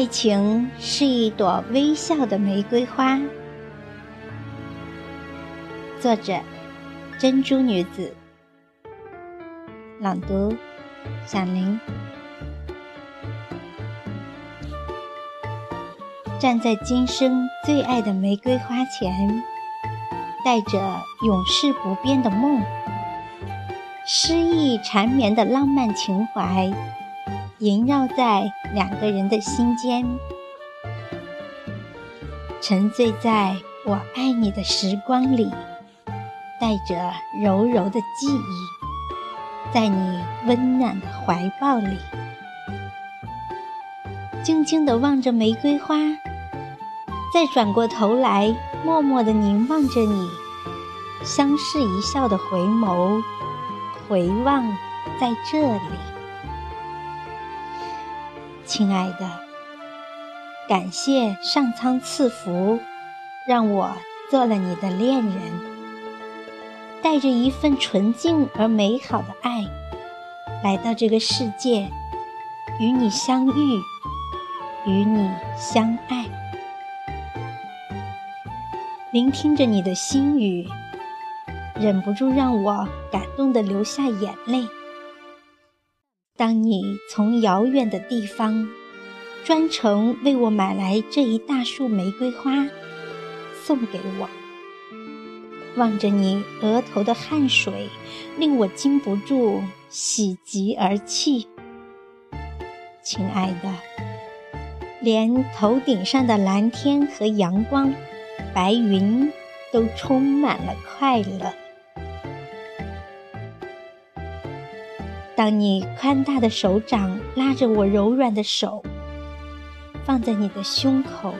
爱情是一朵微笑的玫瑰花。作者：珍珠女子。朗读：小林。站在今生最爱的玫瑰花前，带着永世不变的梦，诗意缠绵的浪漫情怀。萦绕在两个人的心间，沉醉在我爱你的时光里，带着柔柔的记忆，在你温暖的怀抱里，静静地望着玫瑰花，再转过头来，默默地凝望着你，相视一笑的回眸，回望在这里。亲爱的，感谢上苍赐福，让我做了你的恋人，带着一份纯净而美好的爱，来到这个世界，与你相遇，与你相爱，聆听着你的心语，忍不住让我感动的流下眼泪。当你从遥远的地方专程为我买来这一大束玫瑰花，送给我，望着你额头的汗水，令我禁不住喜极而泣。亲爱的，连头顶上的蓝天和阳光、白云都充满了快乐。当你宽大的手掌拉着我柔软的手，放在你的胸口、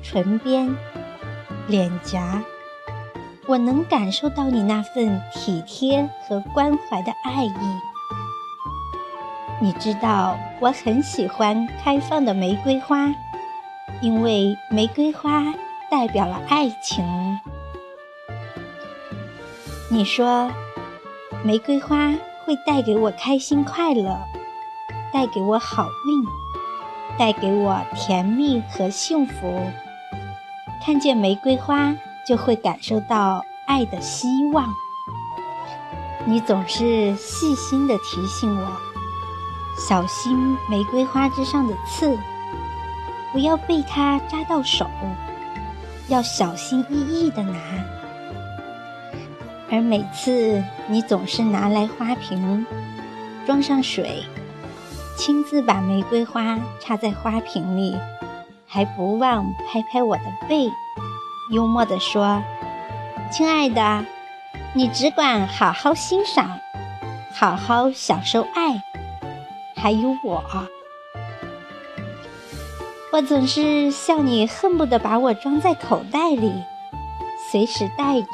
唇边、脸颊，我能感受到你那份体贴和关怀的爱意。你知道我很喜欢开放的玫瑰花，因为玫瑰花代表了爱情。你说，玫瑰花。会带给我开心快乐，带给我好运，带给我甜蜜和幸福。看见玫瑰花，就会感受到爱的希望。你总是细心的提醒我，小心玫瑰花之上的刺，不要被它扎到手，要小心翼翼的拿。而每次你总是拿来花瓶，装上水，亲自把玫瑰花插在花瓶里，还不忘拍拍我的背，幽默地说：“亲爱的，你只管好好欣赏，好好享受爱，还有我。”我总是笑你恨不得把我装在口袋里，随时带着。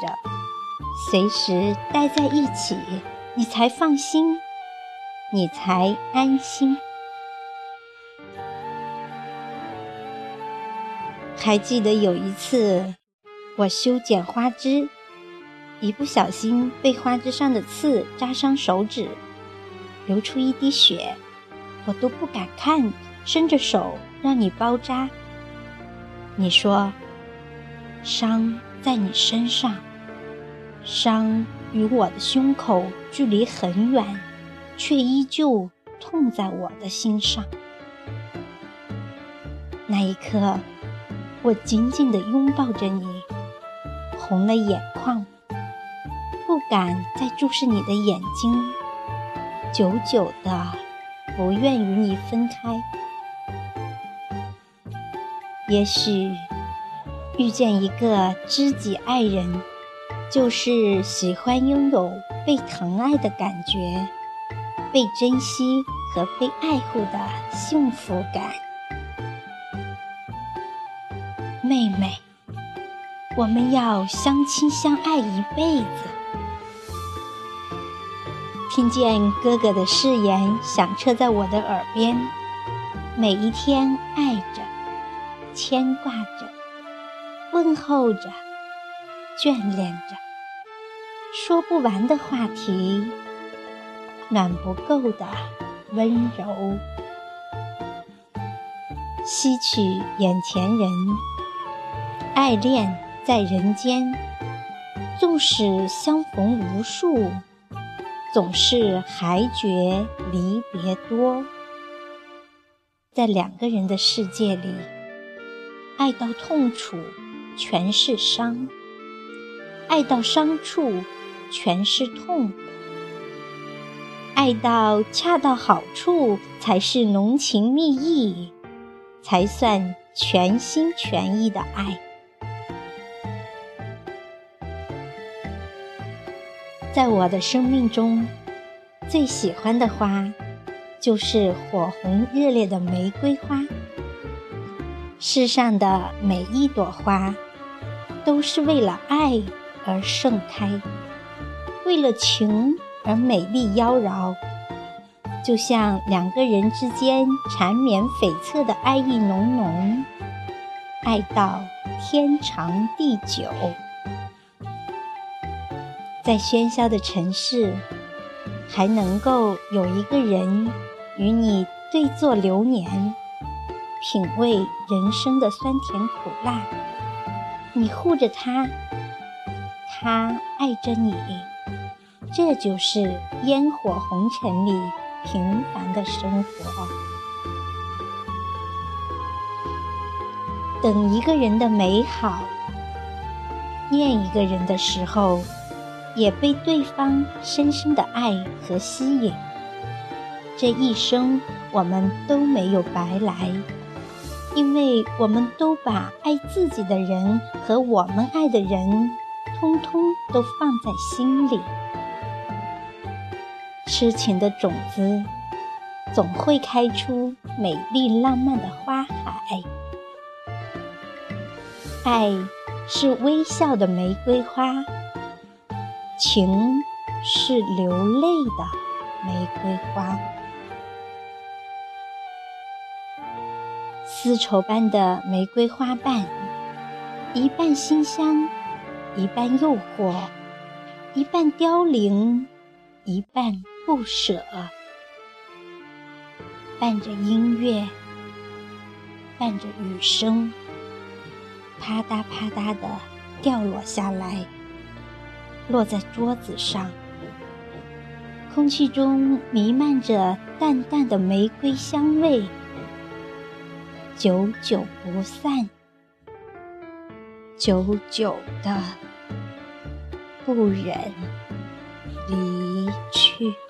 随时待在一起，你才放心，你才安心。还记得有一次，我修剪花枝，一不小心被花枝上的刺扎伤手指，流出一滴血，我都不敢看，伸着手让你包扎。你说，伤在你身上。伤与我的胸口距离很远，却依旧痛在我的心上。那一刻，我紧紧地拥抱着你，红了眼眶，不敢再注视你的眼睛，久久的不愿与你分开。也许遇见一个知己爱人。就是喜欢拥有被疼爱的感觉，被珍惜和被爱护的幸福感。妹妹，我们要相亲相爱一辈子。听见哥哥的誓言响彻在我的耳边，每一天爱着，牵挂着，问候着。眷恋着，说不完的话题，暖不够的温柔。吸取眼前人，爱恋在人间。纵使相逢无数，总是还觉离别多。在两个人的世界里，爱到痛处全是伤，爱到伤处全是痛，爱到恰到好处才是浓情蜜意，才算全心全意的爱。在我的生命中，最喜欢的花。就是火红热烈的玫瑰花。世上的每一朵花，都是为了爱而盛开，为了情而美丽妖娆，就像两个人之间缠绵悱恻的爱意浓浓，爱到天长地久。在喧嚣的城市，还能够有一个人。与你对坐流年，品味人生的酸甜苦辣。你护着他，他爱着你，这就是烟火红尘里平凡的生活。等一个人的美好，念一个人的时候，也被对方深深的爱和吸引。这一生，我们都没有白来，因为我们都把爱自己的人和我们爱的人，通通都放在心里。痴情的种子，总会开出美丽浪漫的花海。爱是微笑的玫瑰花，情是流泪的玫瑰花。丝绸般的玫瑰花瓣，一半馨香，一半诱惑，一半凋零，一半不舍。伴着音乐，伴着雨声，啪嗒啪嗒的掉落下来，落在桌子上。空气中弥漫着淡淡的玫瑰香味。久久不散，久久的不忍离去。